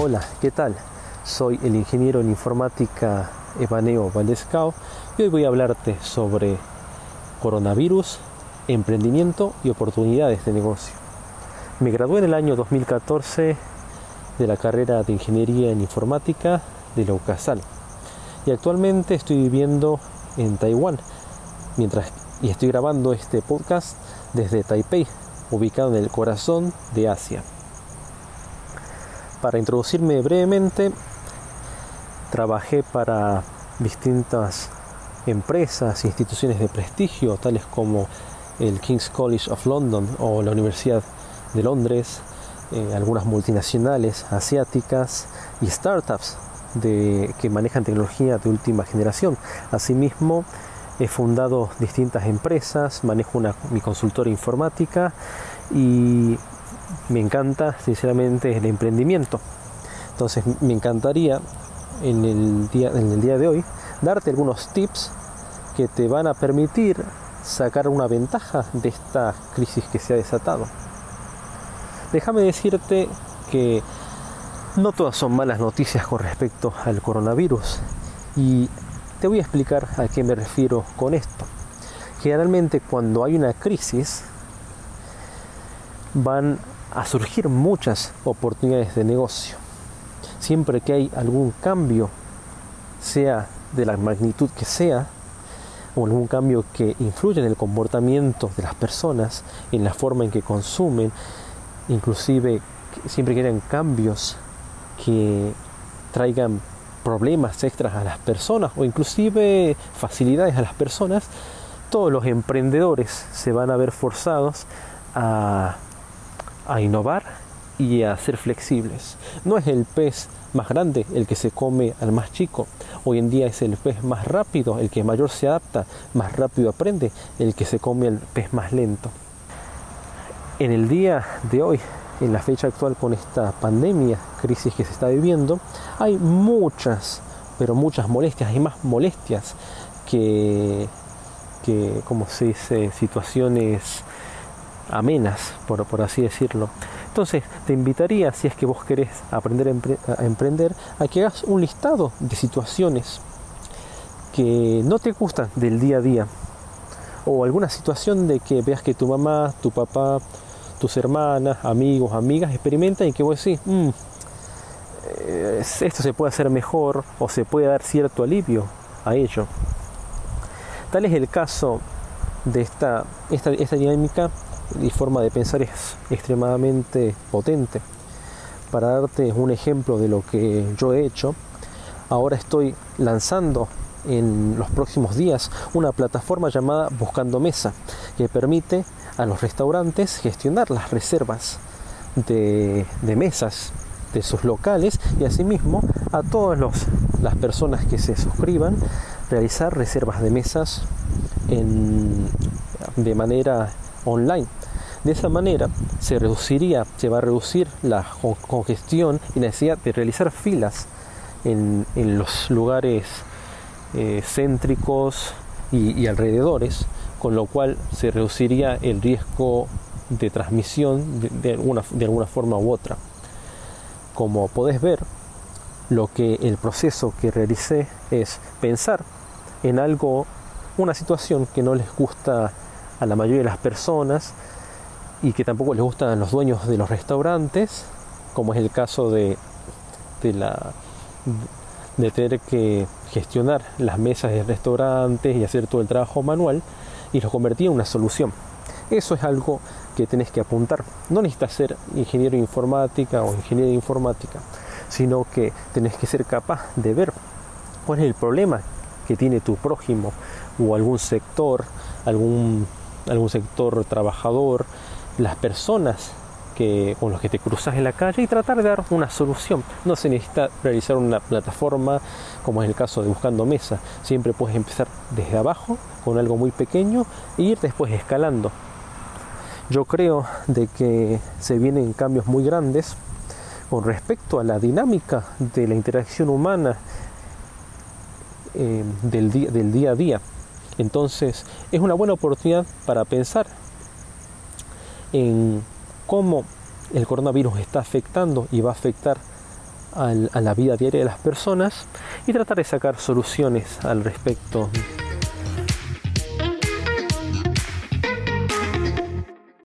Hola, ¿qué tal? Soy el ingeniero en informática Evaneo Valdescao y hoy voy a hablarte sobre coronavirus, emprendimiento y oportunidades de negocio. Me gradué en el año 2014 de la carrera de ingeniería en informática de la UCASAL y actualmente estoy viviendo en Taiwán mientras y estoy grabando este podcast desde Taipei, ubicado en el corazón de Asia. Para introducirme brevemente, trabajé para distintas empresas, instituciones de prestigio, tales como el King's College of London o la Universidad de Londres, eh, algunas multinacionales asiáticas y startups de, que manejan tecnología de última generación. Asimismo, he fundado distintas empresas, manejo una, mi consultora informática y me encanta sinceramente el emprendimiento. Entonces me encantaría en el día, en el día de hoy darte algunos tips que te van a permitir sacar una ventaja de esta crisis que se ha desatado. Déjame decirte que no todas son malas noticias con respecto al coronavirus y te voy a explicar a qué me refiero con esto. Generalmente cuando hay una crisis van a surgir muchas oportunidades de negocio. Siempre que hay algún cambio, sea de la magnitud que sea, o algún cambio que influye en el comportamiento de las personas, en la forma en que consumen, inclusive siempre que hayan cambios que traigan problemas extras a las personas o inclusive facilidades a las personas, todos los emprendedores se van a ver forzados a a innovar y a ser flexibles. No es el pez más grande el que se come al más chico. Hoy en día es el pez más rápido, el que mayor se adapta, más rápido aprende, el que se come al pez más lento. En el día de hoy, en la fecha actual con esta pandemia, crisis que se está viviendo, hay muchas, pero muchas molestias, hay más molestias que, que como se dice, situaciones amenas, por, así decirlo. Entonces, te invitaría, si es que vos querés aprender a, emprender, a que hagas un listado de situaciones que no te gustan del día a día. O alguna situación de que veas que tu mamá, tu papá, tus hermanas, amigos, amigas experimentan y que vos decís, mm, esto se puede hacer mejor o se puede dar cierto alivio a ello. Tal es el caso de esta dinámica y forma de pensar es extremadamente potente. Para darte un ejemplo de lo que yo he hecho, ahora estoy lanzando en los próximos días una plataforma llamada Buscando Mesa, que permite a los restaurantes gestionar las reservas de, mesas de sus locales y asimismo a todas las personas que se suscriban realizar reservas de mesas de manera online. De esa manera se reduciría, se va a reducir la congestión y necesidad de realizar filas en, los lugares eh, céntricos y, alrededores, con lo cual se reduciría el riesgo de transmisión de, alguna, de alguna forma u otra. Como podés ver, lo que el proceso que realicé es pensar en algo, una situación que no les gusta a la mayoría de las personas y que tampoco les gustan los dueños de los restaurantes, como es el caso de, de, la, de tener que gestionar las mesas de restaurantes y hacer todo el trabajo manual, y lo convertí en una solución. Eso es algo que tenés que apuntar. No necesitas ser ingeniero de informática o ingeniero de informática, sino que tenés que ser capaz de ver cuál es el problema que tiene tu prójimo o algún sector, algún, algún sector trabajador, las personas que, con los que te cruzas en la calle y tratar de dar una solución. No se necesita realizar una plataforma como es el caso de Buscando Mesa. Siempre puedes empezar desde abajo con algo muy pequeño e ir después escalando. Yo creo de que se vienen cambios muy grandes con respecto a la dinámica de la interacción humana eh, del, día, del día a día. Entonces es una buena oportunidad para pensar en cómo el coronavirus está afectando y va a afectar a la vida diaria de las personas y tratar de sacar soluciones al respecto